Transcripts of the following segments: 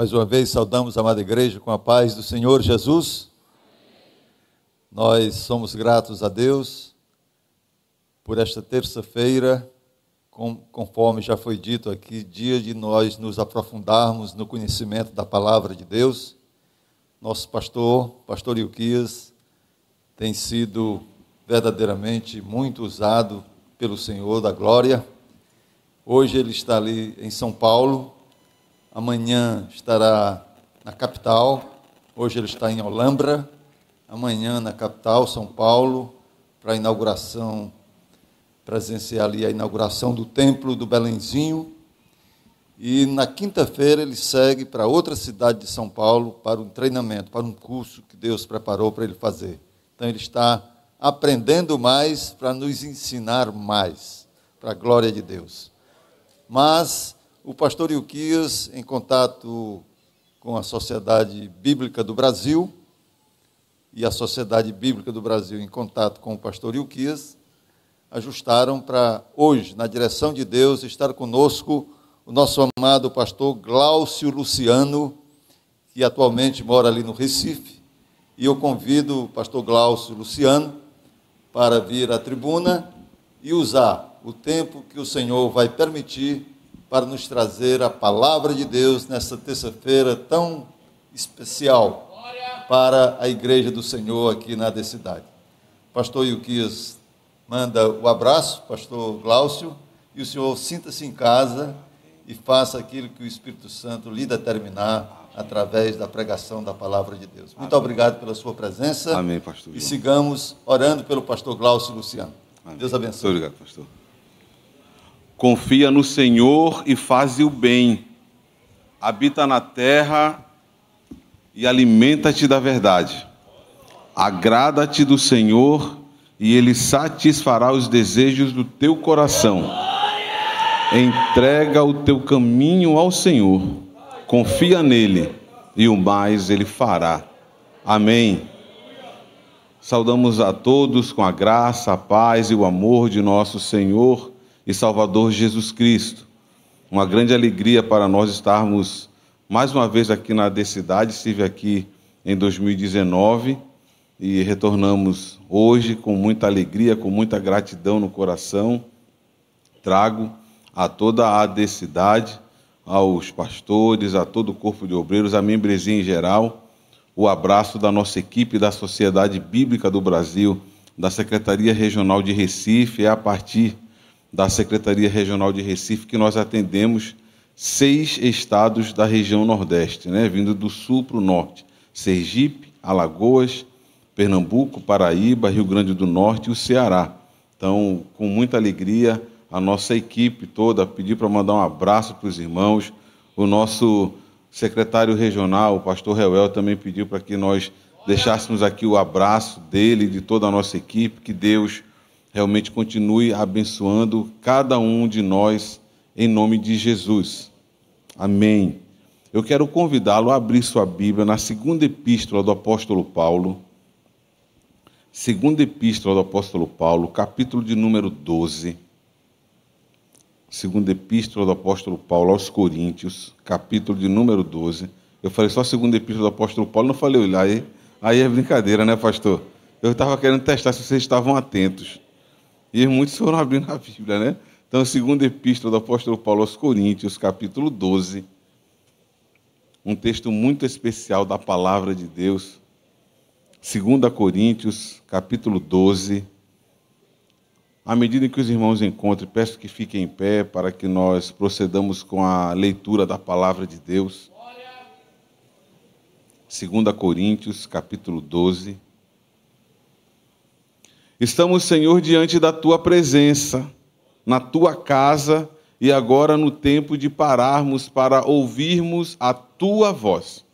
Mais uma vez saudamos a amada igreja com a paz do Senhor Jesus. Nós somos gratos a Deus por esta terça-feira, conforme já foi dito aqui, dia de nós nos aprofundarmos no conhecimento da palavra de Deus. Nosso pastor, pastor Ilquias, tem sido verdadeiramente muito usado pelo Senhor da glória. Hoje ele está ali em São Paulo, amanhã estará na capital, hoje ele está em Olambra, amanhã na capital, São Paulo, para a inauguração, presenciar ali a inauguração do templo do Belenzinho. E na quinta-feira ele segue para outra cidade de São Paulo para um treinamento, para um curso que Deus preparou para ele fazer. Então ele está aprendendo mais para nos ensinar mais, para a glória de Deus. Mas o pastor Ilquias, em contato com a Sociedade Bíblica do Brasil, e a Sociedade Bíblica do Brasil, em contato com o pastor Ilquias, ajustaram para hoje, na direção de Deus, estar conosco o nosso amado pastor Glaucio Luciano, que atualmente mora ali no Recife. E eu convido o pastor Glaucio Luciano para vir à tribuna e usar o tempo que o Senhor vai permitir para nos trazer a palavra de Deus nessa terça-feira tão especial para a igreja do Senhor aqui na cidade. Pastor Ilquias manda o abraço, pastor Glaucio, e o senhor sinta-se em casa e faça aquilo que o Espírito Santo lhe determinar através da pregação da palavra de Deus. Muito Amém. obrigado pela sua presença. Amém, pastor. E sigamos orando pelo pastor Glaucio Luciano. Amém. Deus abençoe. Muito obrigado, pastor. Confia no Senhor e faze o bem. Habita na terra e alimenta-te da verdade. Agrada-te do Senhor e ele satisfará os desejos do teu coração. Entrega o teu caminho ao Senhor. Confia nele e o mais ele fará. Amém. Saudamos a todos com a graça, a paz e o amor de nosso Senhor e Salvador Jesus Cristo. Uma grande alegria para nós estarmos mais uma vez aqui na Decidade. Estive aqui em 2019 e retornamos hoje com muita alegria, com muita gratidão no coração. Trago a toda a Decidade, aos pastores, a todo o corpo de obreiros, a membresia em geral, o abraço da nossa equipe da Sociedade Bíblica do Brasil, da Secretaria Regional de Recife, é a partir da Secretaria Regional de Recife, que nós atendemos seis estados da região Nordeste, né, vindo do sul para o norte: Sergipe, Alagoas, Pernambuco, Paraíba, Rio Grande do Norte e o Ceará. Então, com muita alegria, a nossa equipe toda pediu para mandar um abraço para os irmãos. O nosso secretário regional, o pastor Reuel, também pediu para que nós deixássemos aqui o abraço dele e de toda a nossa equipe, que Deus realmente continue abençoando cada um de nós em nome de Jesus. Amém. Eu quero convidá-lo a abrir sua Bíblia na segunda epístola do apóstolo Paulo. Segunda epístola do apóstolo Paulo, capítulo de número 12. Segunda epístola do apóstolo Paulo aos Coríntios, capítulo de número 12. Eu falei só segunda epístola do apóstolo Paulo, não falei olha aí. Aí é brincadeira, né, pastor? Eu estava querendo testar se vocês estavam atentos. E muitos foram abrindo a Bíblia, né? Então, segunda epístola do apóstolo Paulo aos Coríntios, capítulo 12, um texto muito especial da palavra de Deus. Segunda Coríntios, capítulo 12. À medida que os irmãos encontrem, peço que fiquem em pé para que nós procedamos com a leitura da palavra de Deus. Segunda Coríntios, capítulo 12. Estamos, Senhor, diante da tua presença, na tua casa e agora no tempo de pararmos para ouvirmos a tua voz.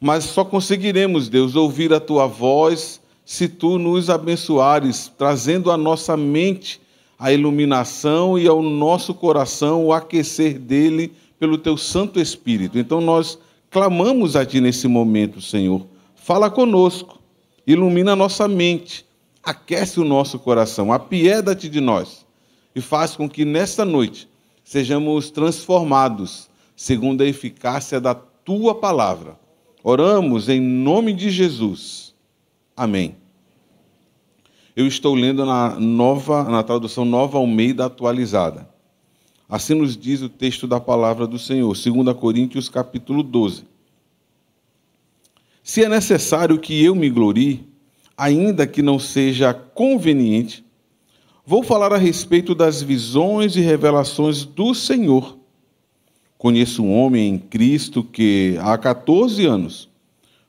Mas só conseguiremos, Deus, ouvir a tua voz se tu nos abençoares, trazendo à nossa mente a iluminação e ao nosso coração o aquecer dele pelo teu Santo Espírito. Então nós clamamos a ti nesse momento, Senhor. Fala conosco, ilumina a nossa mente aquece o nosso coração, apieda-te de nós e faz com que nesta noite sejamos transformados segundo a eficácia da tua palavra. Oramos em nome de Jesus. Amém. Eu estou lendo na nova, na tradução Nova Almeida atualizada. Assim nos diz o texto da palavra do Senhor, 2 Coríntios capítulo 12. Se é necessário que eu me glorie, ainda que não seja conveniente, vou falar a respeito das visões e revelações do Senhor. Conheço um homem em Cristo que há 14 anos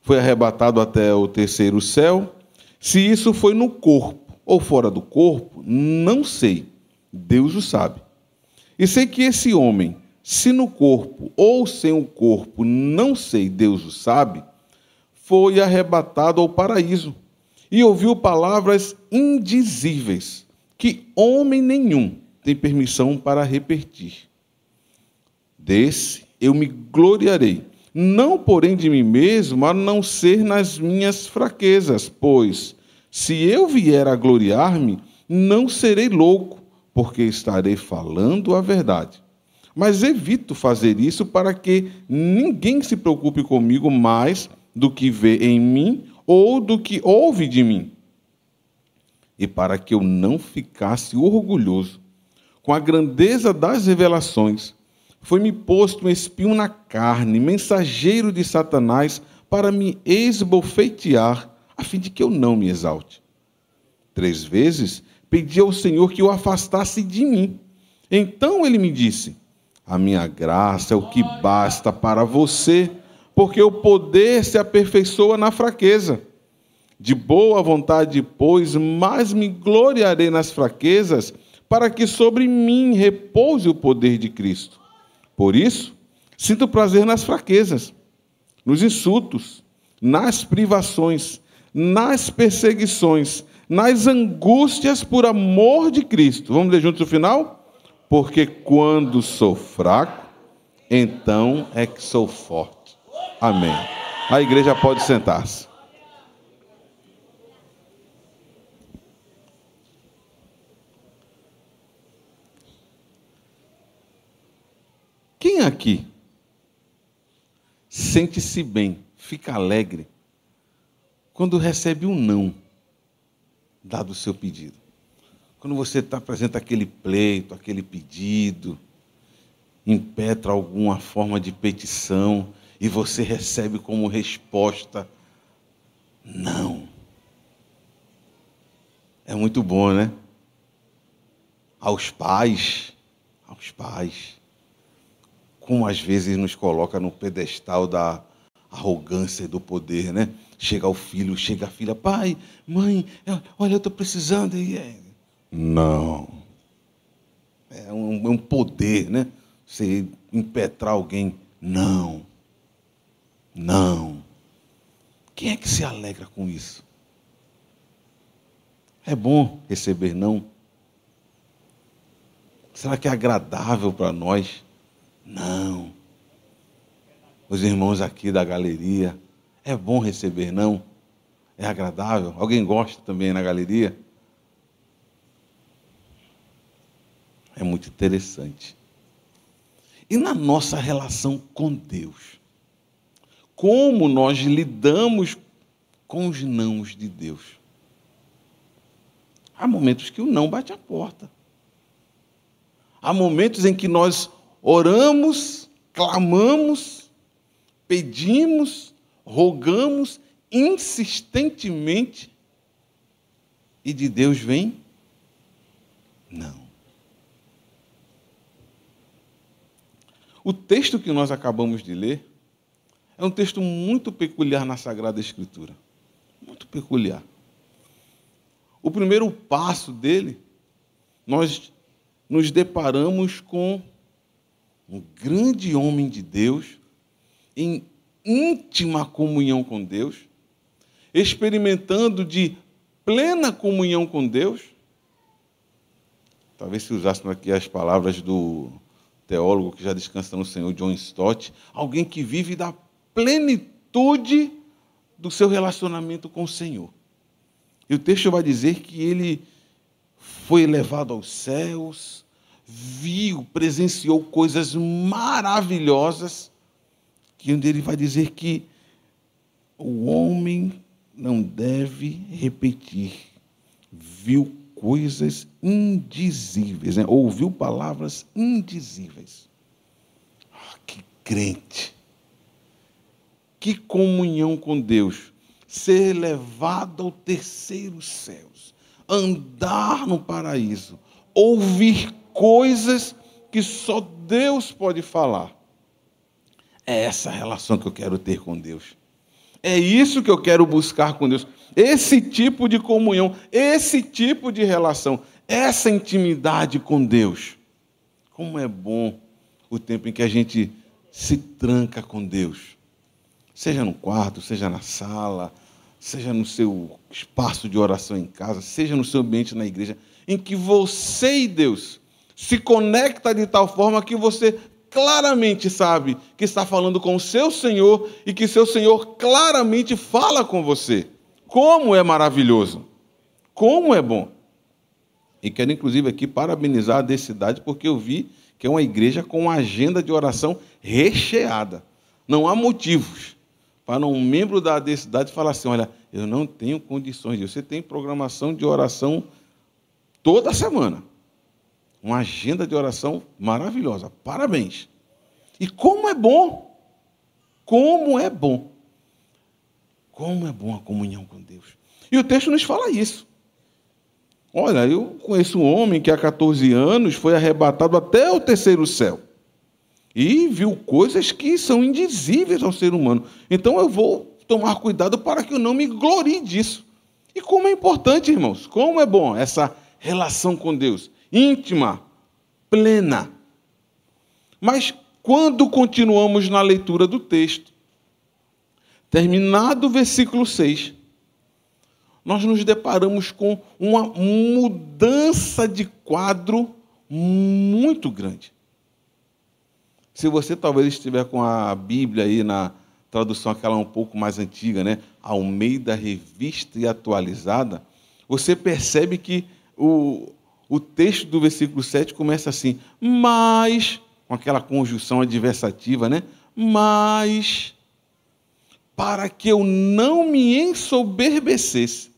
foi arrebatado até o terceiro céu. Se isso foi no corpo ou fora do corpo, não sei. Deus o sabe. E sei que esse homem, se no corpo ou sem o corpo, não sei, Deus o sabe, foi arrebatado ao paraíso e ouviu palavras indizíveis que homem nenhum tem permissão para repetir. Desse eu me gloriarei, não porém de mim mesmo, a não ser nas minhas fraquezas, pois se eu vier a gloriar-me, não serei louco, porque estarei falando a verdade. Mas evito fazer isso para que ninguém se preocupe comigo mais do que vê em mim ou do que ouve de mim. E para que eu não ficasse orgulhoso com a grandeza das revelações, foi-me posto um espinho na carne, mensageiro de Satanás, para me esbofetear, a fim de que eu não me exalte. Três vezes pedi ao Senhor que o afastasse de mim. Então ele me disse: A minha graça é o que basta para você, porque o poder se aperfeiçoa na fraqueza. De boa vontade, pois, mais me gloriarei nas fraquezas, para que sobre mim repouse o poder de Cristo. Por isso, sinto prazer nas fraquezas, nos insultos, nas privações, nas perseguições, nas angústias por amor de Cristo. Vamos ler juntos o final? Porque quando sou fraco, então é que sou forte. Amém. A igreja pode sentar-se. Quem aqui sente-se bem, fica alegre, quando recebe um não? dado o seu pedido. Quando você está apresenta aquele pleito, aquele pedido, impetra alguma forma de petição e você recebe como resposta não. É muito bom, né? Aos pais, aos pais, como às vezes nos coloca no pedestal da arrogância e do poder, né? Chega o filho, chega a filha, pai, mãe, olha, eu estou precisando. E é... Não. É um, é um poder, né? Você impetrar alguém. Não. Não. Quem é que se alegra com isso? É bom receber não? Será que é agradável para nós? Não. Os irmãos aqui da galeria, é bom receber não? É agradável? Alguém gosta também na galeria? É muito interessante. E na nossa relação com Deus? Como nós lidamos com os nãos de Deus? Há momentos que o não bate a porta. Há momentos em que nós oramos, clamamos, pedimos, rogamos insistentemente e de Deus vem? Não. O texto que nós acabamos de ler é um texto muito peculiar na Sagrada Escritura. Muito peculiar. O primeiro passo dele, nós nos deparamos com um grande homem de Deus em íntima comunhão com Deus, experimentando de plena comunhão com Deus. Talvez se usássemos aqui as palavras do teólogo que já descansa no Senhor, John Stott, alguém que vive da plenitude do seu relacionamento com o Senhor. E o texto vai dizer que ele foi levado aos céus, viu, presenciou coisas maravilhosas que onde ele vai dizer que o homem não deve repetir, viu coisas indizíveis, né? ouviu palavras indizíveis. Ah, que crente! Que comunhão com Deus! Ser levado ao terceiro céus, andar no paraíso, ouvir coisas que só Deus pode falar. É essa relação que eu quero ter com Deus. É isso que eu quero buscar com Deus. Esse tipo de comunhão, esse tipo de relação, essa intimidade com Deus. Como é bom o tempo em que a gente se tranca com Deus. Seja no quarto, seja na sala, seja no seu espaço de oração em casa, seja no seu ambiente na igreja, em que você e Deus se conecta de tal forma que você claramente sabe que está falando com o seu Senhor e que seu Senhor claramente fala com você. Como é maravilhoso! Como é bom! E quero, inclusive, aqui parabenizar a Decidade, porque eu vi que é uma igreja com uma agenda de oração recheada. Não há motivos para um membro da Decidade falar assim: olha, eu não tenho condições. Você tem programação de oração toda semana. Uma agenda de oração maravilhosa. Parabéns. E como é bom. Como é bom. Como é bom a comunhão com Deus. E o texto nos fala isso. Olha, eu conheço um homem que há 14 anos foi arrebatado até o terceiro céu. E viu coisas que são indizíveis ao ser humano. Então eu vou tomar cuidado para que eu não me glorie disso. E como é importante, irmãos, como é bom essa relação com Deus íntima, plena. Mas quando continuamos na leitura do texto, terminado o versículo 6, nós nos deparamos com uma mudança de quadro muito grande. Se você talvez estiver com a Bíblia aí na tradução aquela um pouco mais antiga, né, Almeida Revista e Atualizada, você percebe que o, o texto do versículo 7 começa assim: mas, com aquela conjunção adversativa, né? Mas, para que eu não me ensoberbecesse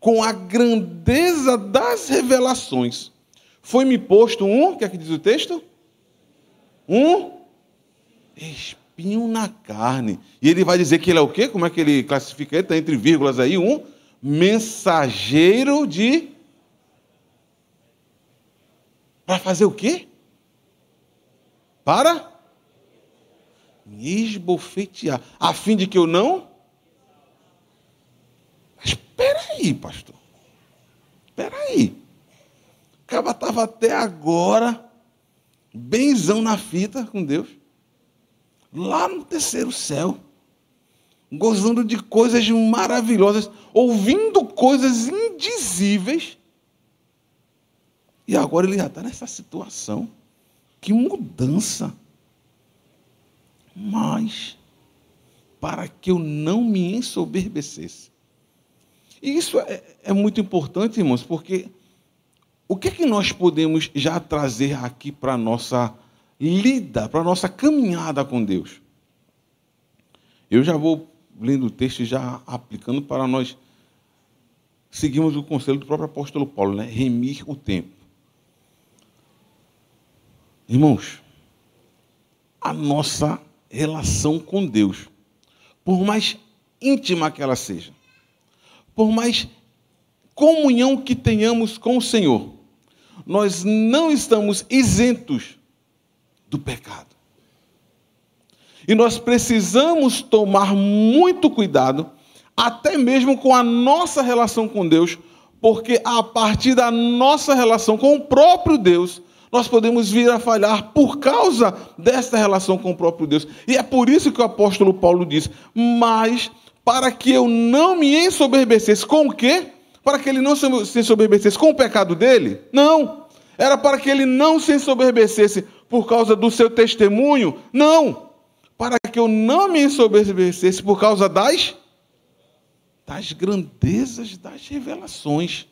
com a grandeza das revelações, foi-me posto um, o que é que diz o texto? Um espinho na carne. E ele vai dizer que ele é o quê? Como é que ele classifica ele? Está entre vírgulas aí, um mensageiro de para fazer o quê? Para me esbofetear, a fim de que eu não. Mas espera aí, pastor. Espera aí. O cara estava até agora benzão na fita com Deus, lá no terceiro céu, gozando de coisas maravilhosas, ouvindo coisas indizíveis. E agora ele já está nessa situação. Que mudança. Mas, para que eu não me ensoberbecesse. E isso é, é muito importante, irmãos, porque o que é que nós podemos já trazer aqui para a nossa lida, para a nossa caminhada com Deus? Eu já vou lendo o texto e já aplicando para nós seguirmos o conselho do próprio apóstolo Paulo, né? Remir o tempo. Irmãos, a nossa relação com Deus, por mais íntima que ela seja, por mais comunhão que tenhamos com o Senhor, nós não estamos isentos do pecado. E nós precisamos tomar muito cuidado, até mesmo com a nossa relação com Deus, porque a partir da nossa relação com o próprio Deus, nós podemos vir a falhar por causa desta relação com o próprio Deus. E é por isso que o apóstolo Paulo diz: Mas para que eu não me ensoberbecesse com o quê? Para que ele não se ensoberbecesse com o pecado dele? Não. Era para que ele não se ensoberbecesse por causa do seu testemunho? Não. Para que eu não me ensoberbecesse por causa das das grandezas das revelações.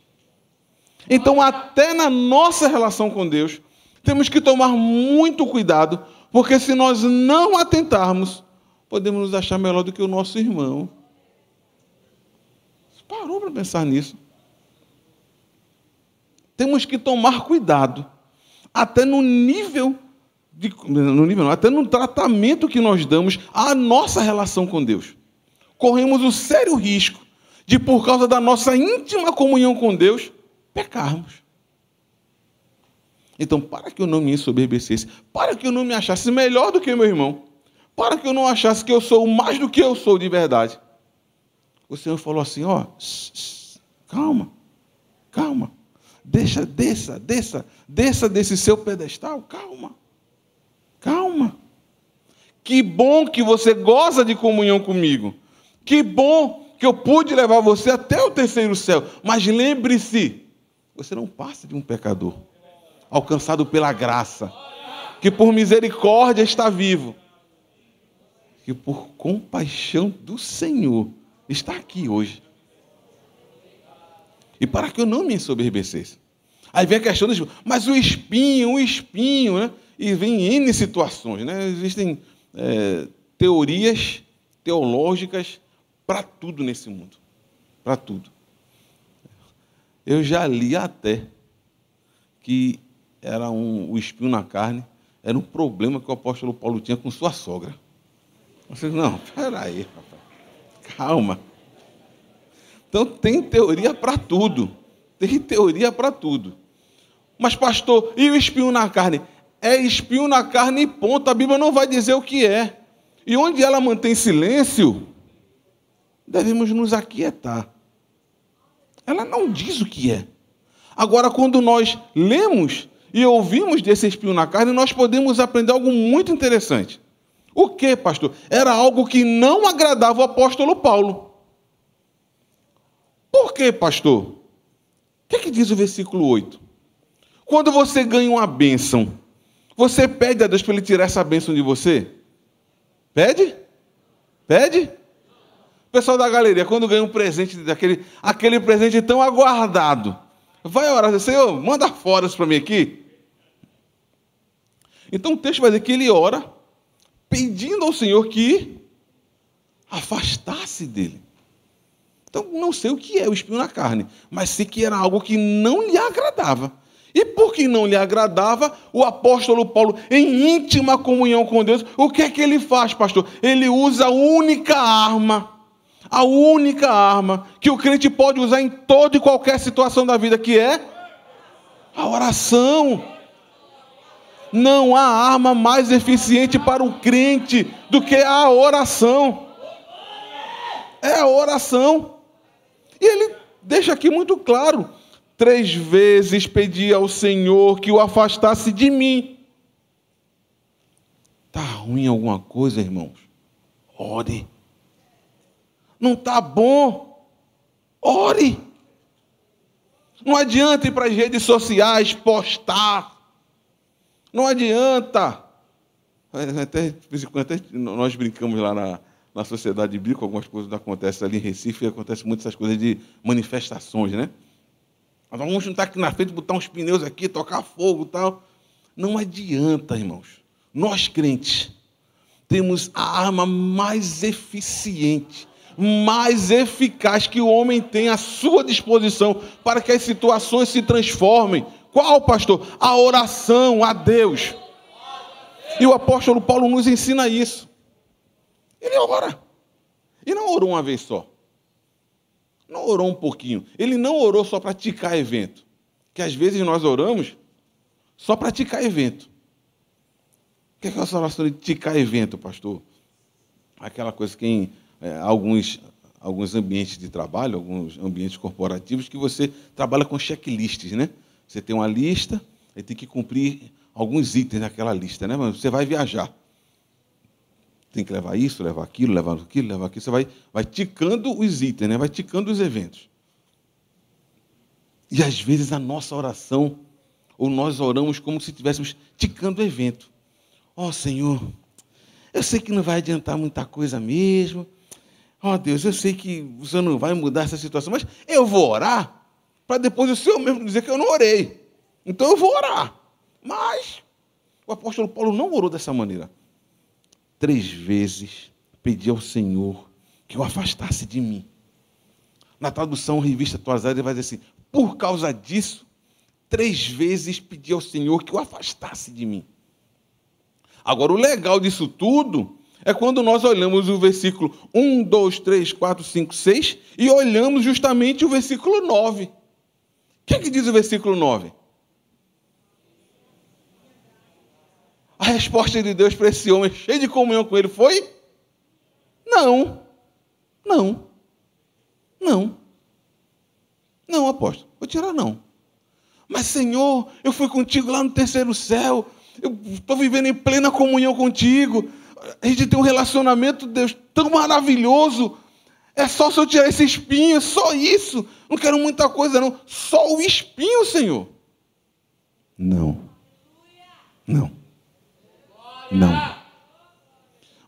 Então, até na nossa relação com Deus, temos que tomar muito cuidado, porque se nós não atentarmos, podemos nos achar melhor do que o nosso irmão. Parou para pensar nisso? Temos que tomar cuidado, até no nível, de, no nível não, até no tratamento que nós damos à nossa relação com Deus. Corremos o sério risco de, por causa da nossa íntima comunhão com Deus, pecarmos. Então, para que eu não me ensoberbecesse, para que eu não me achasse melhor do que meu irmão, para que eu não achasse que eu sou mais do que eu sou de verdade. O Senhor falou assim: ó, calma, calma, deixa, desça, desça, desça desse seu pedestal, calma, calma. Que bom que você goza de comunhão comigo. Que bom que eu pude levar você até o terceiro céu. Mas lembre-se, você não passa de um pecador, alcançado pela graça, que por misericórdia está vivo que por compaixão do Senhor está aqui hoje. E para que eu não me ensoberbecesse. Aí vem a questão dos. Mas o espinho, o espinho, né? E vem N situações, né? Existem é, teorias teológicas para tudo nesse mundo. Para tudo. Eu já li até que era um, o espinho na carne era um problema que o apóstolo Paulo tinha com sua sogra. Você não, peraí, papai. Calma. Então tem teoria para tudo. Tem teoria para tudo. Mas, pastor, e o espinho na carne? É espinho na carne e ponto. A Bíblia não vai dizer o que é. E onde ela mantém silêncio, devemos nos aquietar. Ela não diz o que é. Agora, quando nós lemos e ouvimos desse espinho na carne, nós podemos aprender algo muito interessante. O que, pastor? Era algo que não agradava o apóstolo Paulo. Por que, pastor? O que, é que diz o versículo 8? Quando você ganha uma bênção, você pede a Deus para ele tirar essa bênção de você? Pede? Pede? pessoal da galeria, quando ganha um presente daquele, aquele presente tão aguardado, vai orar, Senhor, manda fora isso para mim aqui. Então o texto vai dizer que ele ora pedindo ao Senhor que afastasse dele. Então, não sei o que é o espinho na carne, mas sei que era algo que não lhe agradava. E porque não lhe agradava, o apóstolo Paulo, em íntima comunhão com Deus, o que é que ele faz, pastor? Ele usa a única arma, a única arma que o crente pode usar em toda e qualquer situação da vida, que é a oração. Não há arma mais eficiente para um crente do que a oração. É a oração. E ele deixa aqui muito claro: três vezes pedi ao Senhor que o afastasse de mim. Está ruim alguma coisa, irmãos? Ore. Não está bom? Ore. Não adianta ir para as redes sociais postar não adianta. Até, até nós brincamos lá na, na sociedade bíblica, algumas coisas acontecem ali em Recife, e acontece muito essas coisas de manifestações, né? Nós vamos juntar aqui na frente, botar uns pneus aqui, tocar fogo e tal. Não adianta, irmãos. Nós crentes temos a arma mais eficiente, mais eficaz que o homem tem à sua disposição para que as situações se transformem qual, pastor? A oração a Deus. E o apóstolo Paulo nos ensina isso. Ele ora. E não orou uma vez só. Não orou um pouquinho. Ele não orou só para ticar evento. Que às vezes nós oramos só para ticar evento. O que é, que é essa oração de ticar evento, pastor? Aquela coisa que em é, alguns, alguns ambientes de trabalho, alguns ambientes corporativos, que você trabalha com checklists, né? Você tem uma lista e tem que cumprir alguns itens naquela lista, né? Você vai viajar. Tem que levar isso, levar aquilo, levar aquilo, levar aquilo. Você vai, vai ticando os itens, né? vai ticando os eventos. E às vezes a nossa oração, ou nós oramos como se estivéssemos ticando o evento. Ó oh, Senhor, eu sei que não vai adiantar muita coisa mesmo. Ó oh, Deus, eu sei que o Senhor não vai mudar essa situação, mas eu vou orar para depois o Senhor mesmo dizer que eu não orei. Então eu vou orar. Mas o apóstolo Paulo não orou dessa maneira. Três vezes pedi ao Senhor que o afastasse de mim. Na tradução revista atualizada, ele vai dizer assim: por causa disso, três vezes pedi ao Senhor que o afastasse de mim. Agora, o legal disso tudo é quando nós olhamos o versículo 1, 2, 3, 4, 5, 6 e olhamos justamente o versículo 9. O que, é que diz o versículo 9? A resposta de Deus para esse homem cheio de comunhão com ele foi: Não, não, não, não, apóstolo, vou tirar não. Mas, Senhor, eu fui contigo lá no terceiro céu, eu estou vivendo em plena comunhão contigo. A gente tem um relacionamento, Deus, tão maravilhoso. É só se eu tirar esse espinho, só isso. Não quero muita coisa, não. Só o espinho, Senhor. Não. Não. Não.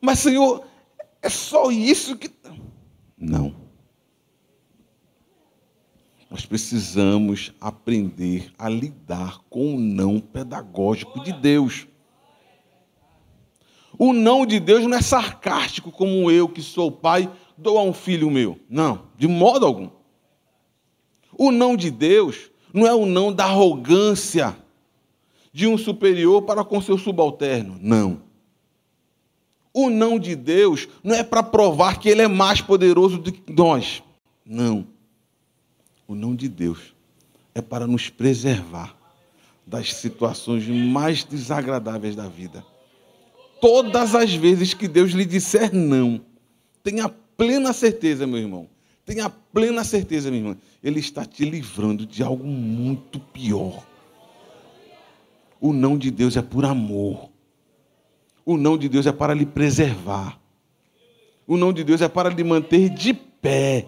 Mas, Senhor, é só isso que. Não. Nós precisamos aprender a lidar com o não pedagógico de Deus. O não de Deus não é sarcástico como eu, que sou pai, dou a um filho meu. Não, de modo algum. O não de Deus não é o não da arrogância de um superior para com seu subalterno. Não. O não de Deus não é para provar que ele é mais poderoso do que nós. Não. O não de Deus é para nos preservar das situações mais desagradáveis da vida. Todas as vezes que Deus lhe disser não, tenha plena certeza, meu irmão, tenha plena certeza, minha irmã, Ele está te livrando de algo muito pior. O não de Deus é por amor. O não de Deus é para lhe preservar. O não de Deus é para lhe manter de pé.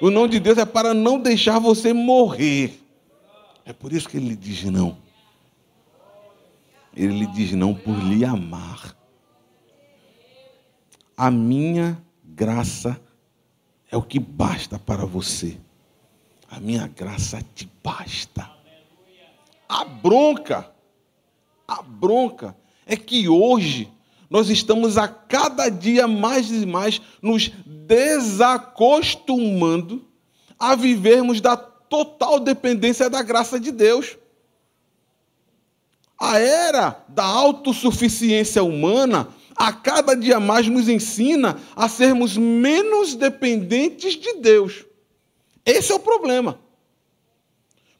O não de Deus é para não deixar você morrer. É por isso que ele lhe diz não. Ele lhe diz não por lhe amar. A minha graça é o que basta para você. A minha graça te basta. A bronca, a bronca é que hoje nós estamos a cada dia mais e mais nos desacostumando a vivermos da total dependência da graça de Deus. A era da autossuficiência humana a cada dia mais nos ensina a sermos menos dependentes de Deus. Esse é o problema.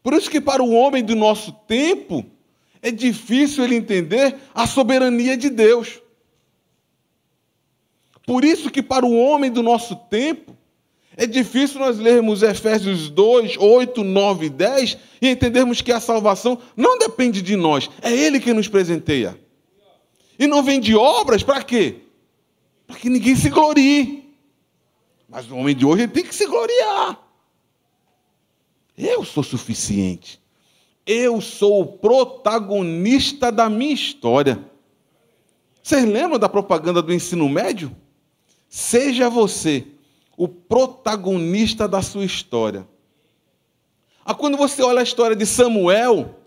Por isso que para o homem do nosso tempo é difícil ele entender a soberania de Deus. Por isso que para o homem do nosso tempo, é difícil nós lermos Efésios 2, 8, 9 e 10 e entendermos que a salvação não depende de nós, é Ele que nos presenteia. E não vem de obras para quê? Para que ninguém se glorie. Mas o homem de hoje tem que se gloriar. Eu sou suficiente. Eu sou o protagonista da minha história. Vocês lembram da propaganda do ensino médio? Seja você o protagonista da sua história. Ah, quando você olha a história de Samuel,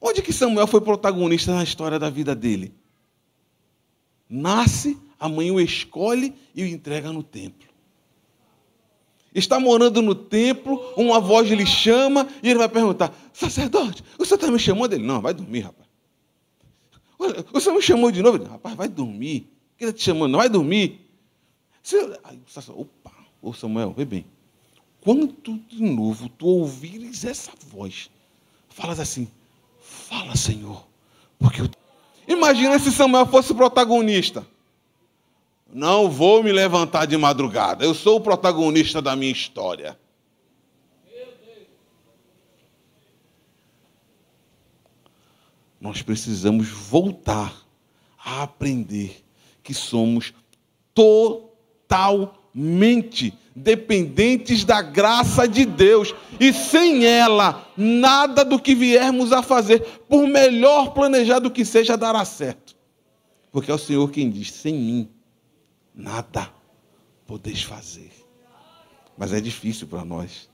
onde que Samuel foi protagonista na história da vida dele? Nasce, a mãe o escolhe e o entrega no templo. Está morando no templo, uma voz lhe chama e ele vai perguntar: Sacerdote, o senhor está me chamando? Ele: Não, vai dormir, rapaz. O senhor me chamou de novo? Ele, rapaz, vai dormir. Quem está te chamando? Não vai dormir. Aí opa, ô Samuel, vê bem. Quando de novo tu ouvires essa voz, falas assim, fala Senhor, porque eu... Imagina se Samuel fosse protagonista. Não vou me levantar de madrugada, eu sou o protagonista da minha história. Nós precisamos voltar a aprender que somos totalmente dependentes da graça de Deus. E sem ela, nada do que viermos a fazer, por melhor planejado que seja, dará certo. Porque é o Senhor quem diz: sem mim, nada podeis fazer. Mas é difícil para nós.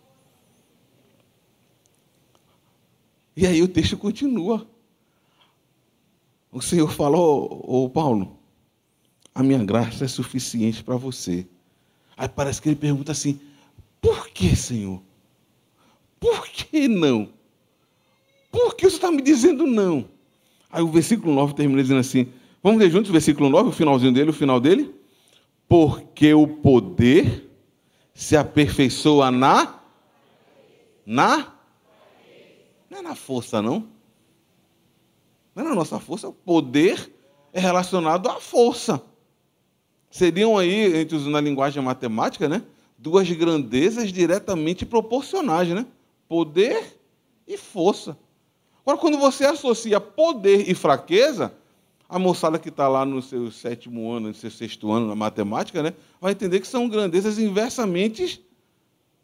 E aí o texto continua. O Senhor falou, ô Paulo, a minha graça é suficiente para você. Aí parece que ele pergunta assim: por que, Senhor? Por que não? Por que você está me dizendo não? Aí o versículo 9 termina dizendo assim: vamos ler juntos o versículo 9, o finalzinho dele, o final dele? Porque o poder se aperfeiçoa na. Na? Não é na força, não. Não é na nossa força. O poder é relacionado à força. Seriam aí, entre os, na linguagem matemática, né? Duas grandezas diretamente proporcionais, né? Poder e força. Agora, quando você associa poder e fraqueza, a moçada que está lá no seu sétimo ano, no seu sexto ano na matemática, né, vai entender que são grandezas inversamente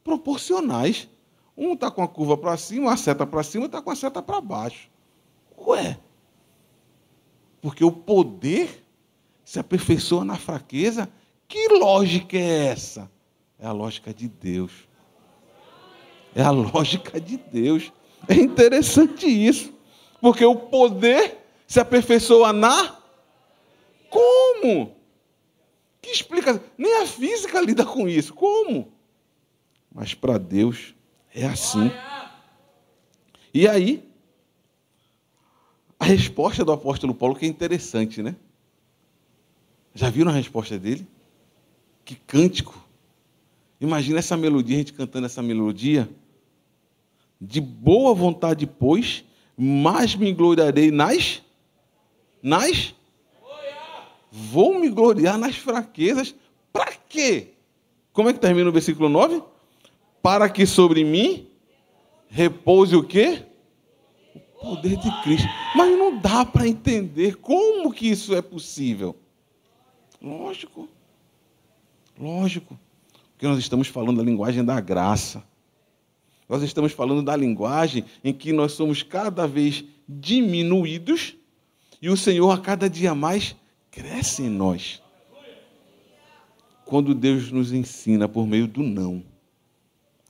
proporcionais. Um está com a curva para cima, a seta para cima, está com a seta para baixo. Ué, porque o poder se aperfeiçoa na fraqueza. Que lógica é essa? É a lógica de Deus. É a lógica de Deus. É interessante isso. Porque o poder se aperfeiçoa na. Como? Que explica? Nem a física lida com isso. Como? Mas para Deus é assim. E aí, a resposta do apóstolo Paulo que é interessante, né? Já viram a resposta dele? Que cântico. Imagina essa melodia, a gente cantando essa melodia. De boa vontade, pois, mas me gloriarei nas. Nas. Vou me gloriar nas fraquezas. Para quê? Como é que termina o versículo 9? Para que sobre mim repouse o quê? O poder de Cristo. Mas não dá para entender como que isso é possível. Lógico. Lógico. Porque nós estamos falando da linguagem da graça. Nós estamos falando da linguagem em que nós somos cada vez diminuídos e o Senhor a cada dia mais cresce em nós. Quando Deus nos ensina por meio do não.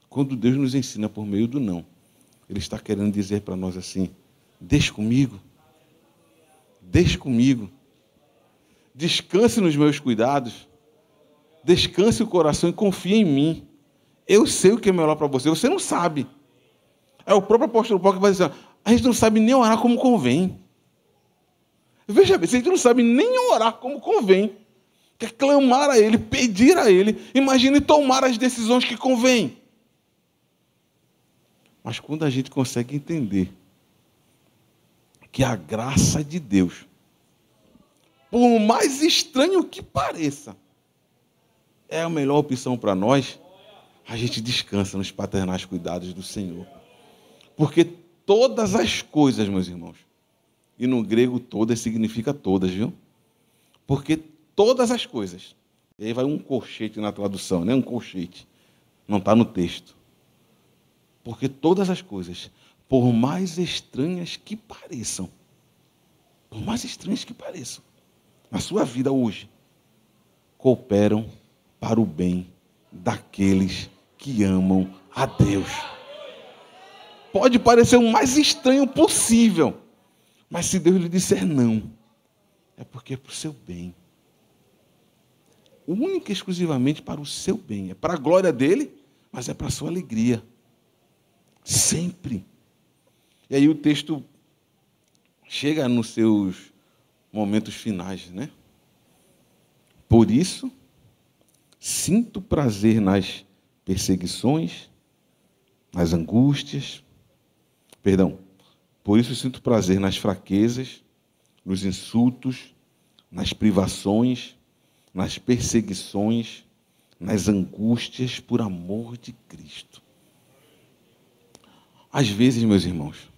Quando Deus nos ensina por meio do não. Ele está querendo dizer para nós assim: deixe comigo. Deixe comigo. Descanse nos meus cuidados. Descanse o coração e confie em mim. Eu sei o que é melhor para você. Você não sabe. É o próprio apóstolo Paulo que vai dizer: a gente não sabe nem orar como convém. Veja bem, a gente não sabe nem orar como convém. Quer clamar a Ele, pedir a Ele. Imagine tomar as decisões que convém. Mas quando a gente consegue entender que a graça de Deus por mais estranho que pareça, é a melhor opção para nós, a gente descansa nos paternais cuidados do Senhor. Porque todas as coisas, meus irmãos, e no grego todas significa todas, viu? Porque todas as coisas. E aí vai um colchete na tradução, né? Um colchete. Não está no texto. Porque todas as coisas, por mais estranhas que pareçam, por mais estranhas que pareçam, na sua vida hoje, cooperam para o bem daqueles que amam a Deus. Pode parecer o mais estranho possível, mas se Deus lhe disser não, é porque é para o seu bem. Única e exclusivamente para o seu bem. É para a glória dele, mas é para a sua alegria. Sempre. E aí o texto chega nos seus momentos finais, né? Por isso, sinto prazer nas perseguições, nas angústias, perdão, por isso sinto prazer nas fraquezas, nos insultos, nas privações, nas perseguições, nas angústias por amor de Cristo. Às vezes, meus irmãos,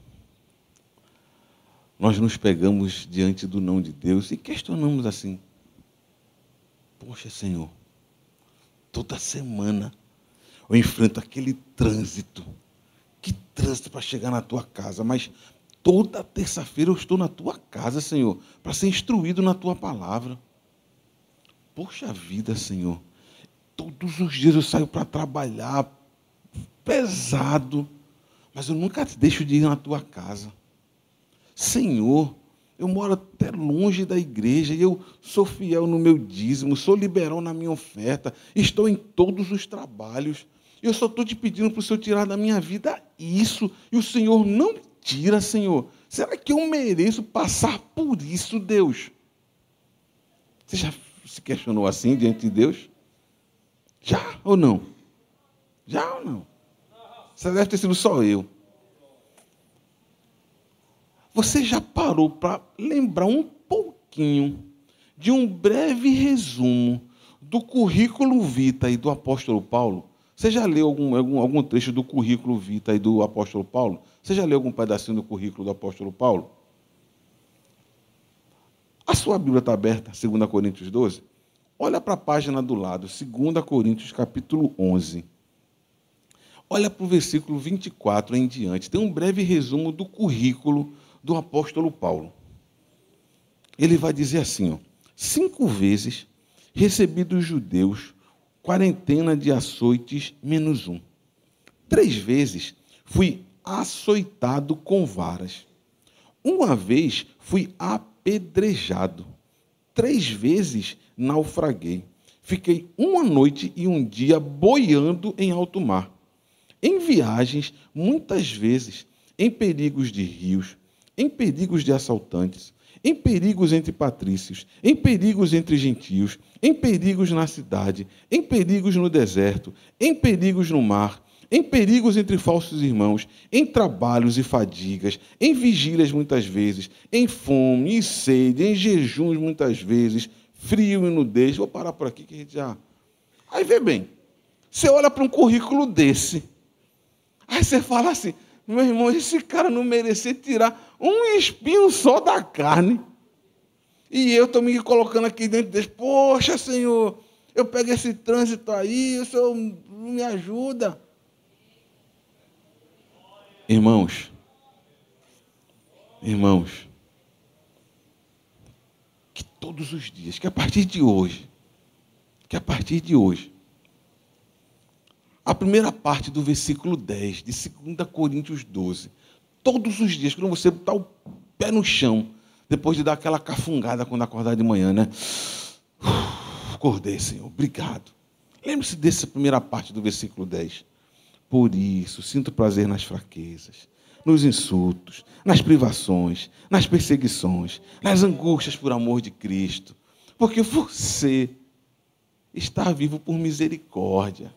nós nos pegamos diante do não de Deus e questionamos assim: Poxa, Senhor, toda semana eu enfrento aquele trânsito. Que trânsito para chegar na tua casa, mas toda terça-feira eu estou na tua casa, Senhor, para ser instruído na tua palavra. Poxa vida, Senhor, todos os dias eu saio para trabalhar pesado, mas eu nunca deixo de ir na tua casa. Senhor, Eu moro até longe da igreja e eu sou fiel no meu dízimo, sou liberal na minha oferta, estou em todos os trabalhos. Eu só estou te pedindo para o Senhor tirar da minha vida isso. E o Senhor não tira, Senhor. Será que eu mereço passar por isso, Deus? Você já se questionou assim diante de Deus? Já ou não? Já ou não? Você deve ter sido só eu. Você já parou para lembrar um pouquinho de um breve resumo do currículo vitae do apóstolo Paulo? Você já leu algum, algum, algum trecho do currículo vitae do apóstolo Paulo? Você já leu algum pedacinho do currículo do apóstolo Paulo? A sua Bíblia está aberta, 2 Coríntios 12? Olha para a página do lado, 2 Coríntios capítulo 11. Olha para o versículo 24 em diante. Tem um breve resumo do currículo do apóstolo Paulo. Ele vai dizer assim: ó, cinco vezes recebi dos judeus quarentena de açoites menos um. Três vezes fui açoitado com varas. Uma vez fui apedrejado. Três vezes naufraguei. Fiquei uma noite e um dia boiando em alto mar. Em viagens, muitas vezes, em perigos de rios, em perigos de assaltantes, em perigos entre patrícios, em perigos entre gentios, em perigos na cidade, em perigos no deserto, em perigos no mar, em perigos entre falsos irmãos, em trabalhos e fadigas, em vigílias muitas vezes, em fome e sede, em jejuns muitas vezes, frio e nudez. Vou parar por aqui que a gente já. Aí vê bem, você olha para um currículo desse, aí você fala assim: meu irmão, esse cara não merecia tirar um espinho só da carne. E eu estou me colocando aqui dentro desse, poxa, Senhor, eu pego esse trânsito aí, o Senhor me ajuda. Irmãos, irmãos, que todos os dias, que a partir de hoje, que a partir de hoje, a primeira parte do versículo 10 de 2 Coríntios 12. Todos os dias, quando você botar o pé no chão, depois de dar aquela cafungada quando acordar de manhã, né? acordei, Senhor, obrigado. Lembre-se dessa primeira parte do versículo 10. Por isso, sinto prazer nas fraquezas, nos insultos, nas privações, nas perseguições, nas angústias por amor de Cristo. Porque você está vivo por misericórdia.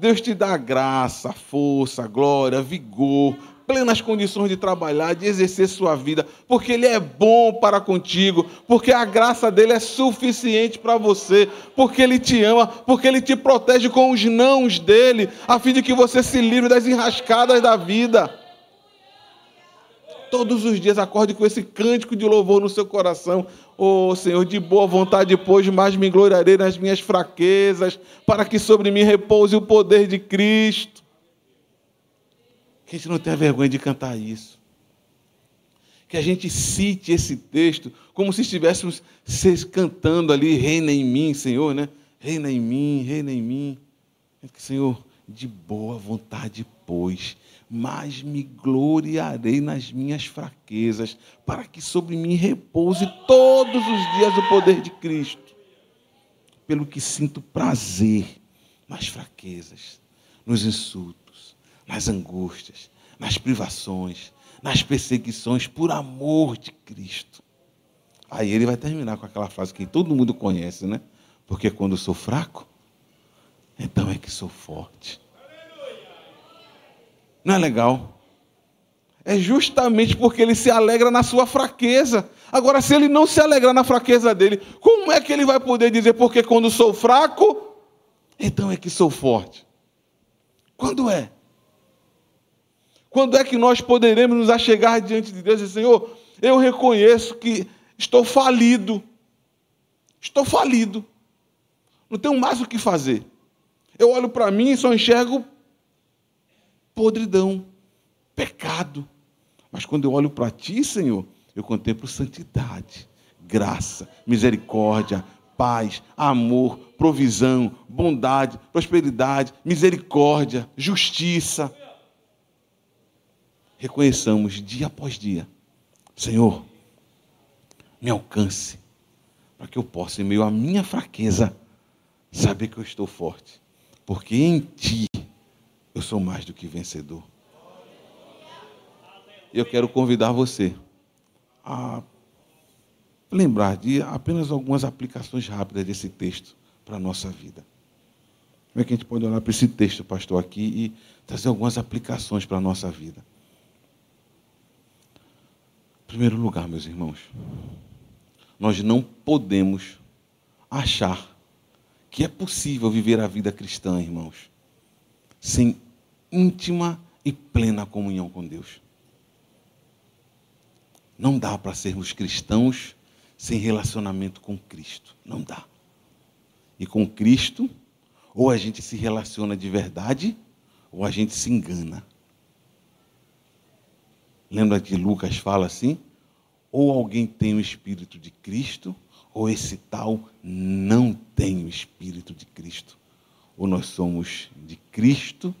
Deus te dá graça, força, glória, vigor, plenas condições de trabalhar, de exercer sua vida, porque Ele é bom para contigo, porque a graça dele é suficiente para você, porque Ele te ama, porque Ele te protege com os nãos dele, a fim de que você se livre das enrascadas da vida. Todos os dias acorde com esse cântico de louvor no seu coração. Oh Senhor, de boa vontade, pois, mais me gloriarei nas minhas fraquezas, para que sobre mim repouse o poder de Cristo. Que a gente não tenha vergonha de cantar isso. Que a gente cite esse texto como se estivéssemos cantando ali, reina em mim, Senhor, né? Reina em mim, reina em mim. Senhor, de boa vontade, pois, mas me gloriarei nas minhas fraquezas, para que sobre mim repouse todos os dias o poder de Cristo. Pelo que sinto prazer nas fraquezas, nos insultos, nas angústias, nas privações, nas perseguições, por amor de Cristo. Aí ele vai terminar com aquela frase que todo mundo conhece, né? Porque quando sou fraco, então é que sou forte. Não é legal? É justamente porque ele se alegra na sua fraqueza. Agora, se ele não se alegrar na fraqueza dele, como é que ele vai poder dizer, porque quando sou fraco, então é que sou forte? Quando é? Quando é que nós poderemos nos achegar diante de Deus e dizer, Senhor, eu reconheço que estou falido. Estou falido. Não tenho mais o que fazer. Eu olho para mim e só enxergo podridão, pecado. Mas quando eu olho para ti, Senhor, eu contemplo santidade, graça, misericórdia, paz, amor, provisão, bondade, prosperidade, misericórdia, justiça. Reconheçamos dia após dia, Senhor, me alcance, para que eu possa, em meio à minha fraqueza, saber que eu estou forte, porque em Ti eu sou mais do que vencedor. Eu quero convidar você a lembrar de apenas algumas aplicações rápidas desse texto para a nossa vida. Como é que a gente pode olhar para esse texto, pastor, aqui e trazer algumas aplicações para a nossa vida? Em primeiro lugar, meus irmãos, nós não podemos achar que é possível viver a vida cristã, irmãos, sem íntima e plena comunhão com Deus. Não dá para sermos cristãos sem relacionamento com Cristo. Não dá. E com Cristo, ou a gente se relaciona de verdade, ou a gente se engana. Lembra que Lucas fala assim? Ou alguém tem o Espírito de Cristo, ou esse tal não tem o Espírito de Cristo. Ou nós somos de Cristo,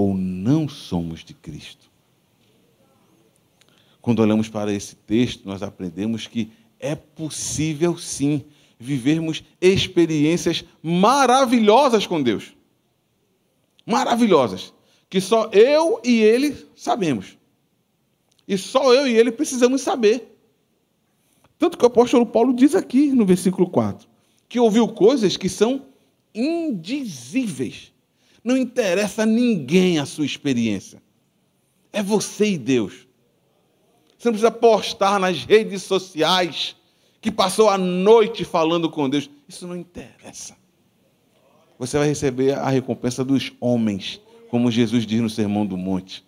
ou não somos de Cristo. Quando olhamos para esse texto, nós aprendemos que é possível sim vivermos experiências maravilhosas com Deus. Maravilhosas. Que só eu e Ele sabemos. E só eu e Ele precisamos saber. Tanto que o apóstolo Paulo diz aqui no versículo 4 que ouviu coisas que são indizíveis. Não interessa a ninguém a sua experiência. É você e Deus. Você não precisa postar nas redes sociais que passou a noite falando com Deus. Isso não interessa. Você vai receber a recompensa dos homens, como Jesus diz no Sermão do Monte.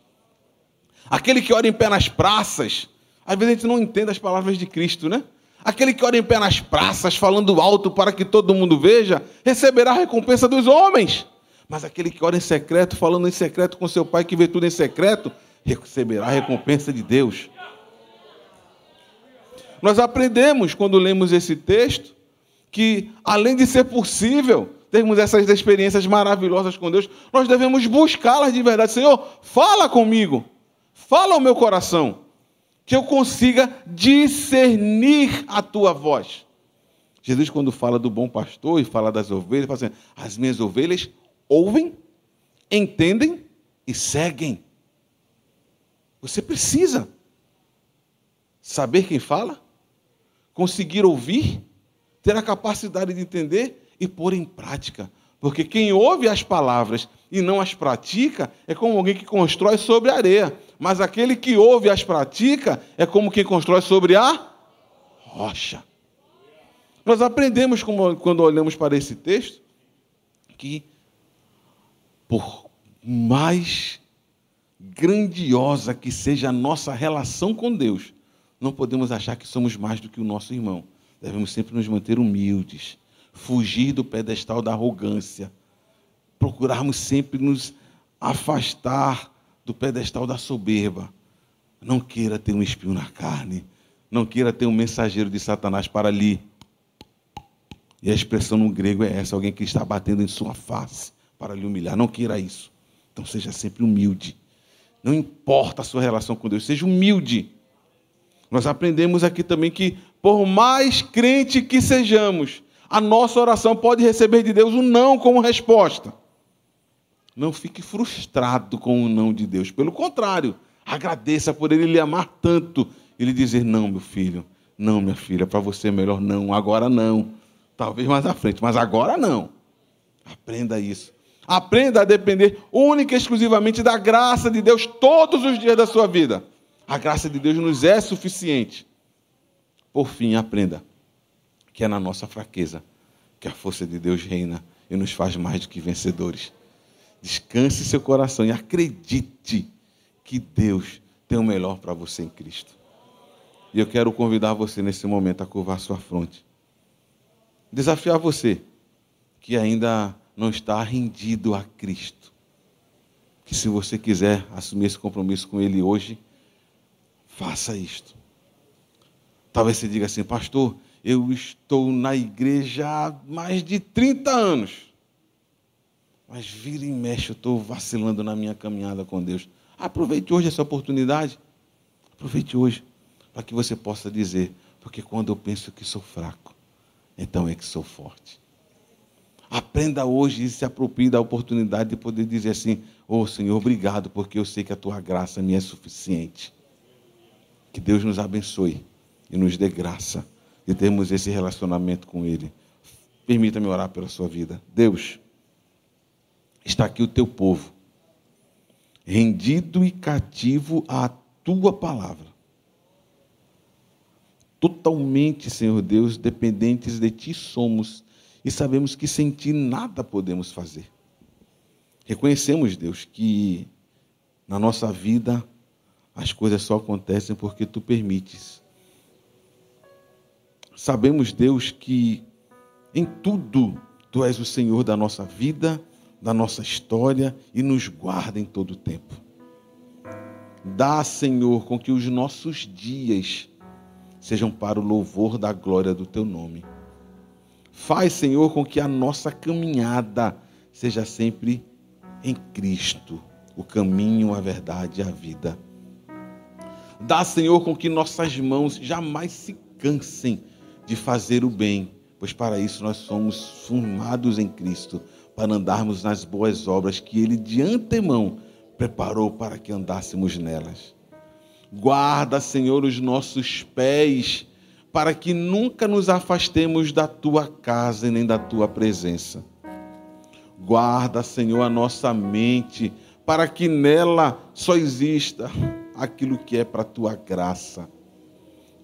Aquele que ora em pé nas praças, às vezes a gente não entende as palavras de Cristo, né? Aquele que ora em pé nas praças, falando alto para que todo mundo veja, receberá a recompensa dos homens. Mas aquele que ora em secreto, falando em secreto com seu pai, que vê tudo em secreto, receberá a recompensa de Deus. Nós aprendemos, quando lemos esse texto, que além de ser possível termos essas experiências maravilhosas com Deus, nós devemos buscá-las de verdade. Senhor, fala comigo, fala ao meu coração, que eu consiga discernir a tua voz. Jesus, quando fala do bom pastor e fala das ovelhas, fala assim: as minhas ovelhas ouvem, entendem e seguem. Você precisa saber quem fala, conseguir ouvir, ter a capacidade de entender e pôr em prática. Porque quem ouve as palavras e não as pratica é como alguém que constrói sobre a areia. Mas aquele que ouve e as pratica é como quem constrói sobre a rocha. Nós aprendemos, quando olhamos para esse texto, que por mais grandiosa que seja a nossa relação com Deus, não podemos achar que somos mais do que o nosso irmão. Devemos sempre nos manter humildes, fugir do pedestal da arrogância, procurarmos sempre nos afastar do pedestal da soberba. Não queira ter um espinho na carne, não queira ter um mensageiro de Satanás para ali. E a expressão no grego é essa: alguém que está batendo em sua face para lhe humilhar. Não queira isso. Então seja sempre humilde. Não importa a sua relação com Deus, seja humilde. Nós aprendemos aqui também que, por mais crente que sejamos, a nossa oração pode receber de Deus um não como resposta. Não fique frustrado com o não de Deus. Pelo contrário, agradeça por ele lhe amar tanto. Ele dizer: Não, meu filho, não, minha filha, para você é melhor não, agora não. Talvez mais à frente, mas agora não. Aprenda isso. Aprenda a depender única e exclusivamente da graça de Deus todos os dias da sua vida. A graça de Deus nos é suficiente. Por fim, aprenda que é na nossa fraqueza que a força de Deus reina e nos faz mais do que vencedores. Descanse seu coração e acredite que Deus tem o melhor para você em Cristo. E eu quero convidar você nesse momento a curvar sua fronte. Desafiar você que ainda não está rendido a Cristo. Que se você quiser assumir esse compromisso com Ele hoje, Faça isto. Talvez você diga assim, pastor, eu estou na igreja há mais de 30 anos. Mas vira e mexe, eu estou vacilando na minha caminhada com Deus. Aproveite hoje essa oportunidade. Aproveite hoje. para que você possa dizer: porque quando eu penso que sou fraco, então é que sou forte. Aprenda hoje e se aproprie da oportunidade de poder dizer assim: Oh Senhor, obrigado, porque eu sei que a tua graça me é suficiente. Que Deus nos abençoe e nos dê graça de termos esse relacionamento com Ele. Permita-me orar pela sua vida. Deus, está aqui o teu povo, rendido e cativo à tua palavra. Totalmente, Senhor Deus, dependentes de ti somos e sabemos que sem ti nada podemos fazer. Reconhecemos, Deus, que na nossa vida as coisas só acontecem porque tu permites. Sabemos, Deus, que em tudo tu és o Senhor da nossa vida, da nossa história e nos guarda em todo o tempo. Dá, Senhor, com que os nossos dias sejam para o louvor da glória do teu nome. Faz, Senhor, com que a nossa caminhada seja sempre em Cristo, o caminho, a verdade e a vida. Dá, Senhor, com que nossas mãos jamais se cansem de fazer o bem, pois para isso nós somos formados em Cristo, para andarmos nas boas obras que Ele de antemão preparou para que andássemos nelas. Guarda, Senhor, os nossos pés, para que nunca nos afastemos da tua casa e nem da tua presença. Guarda, Senhor, a nossa mente, para que nela só exista aquilo que é para a tua graça.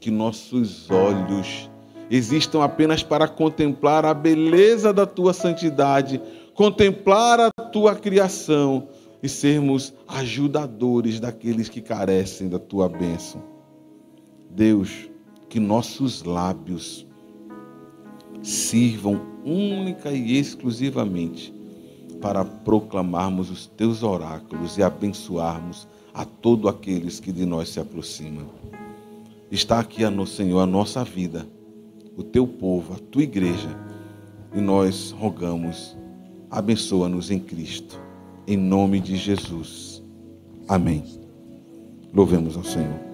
Que nossos olhos existam apenas para contemplar a beleza da tua santidade, contemplar a tua criação e sermos ajudadores daqueles que carecem da tua bênção. Deus, que nossos lábios sirvam única e exclusivamente para proclamarmos os teus oráculos e abençoarmos a todos aqueles que de nós se aproximam. Está aqui, Senhor, a nossa vida, o teu povo, a tua igreja, e nós rogamos, abençoa-nos em Cristo, em nome de Jesus. Amém. Louvemos ao Senhor.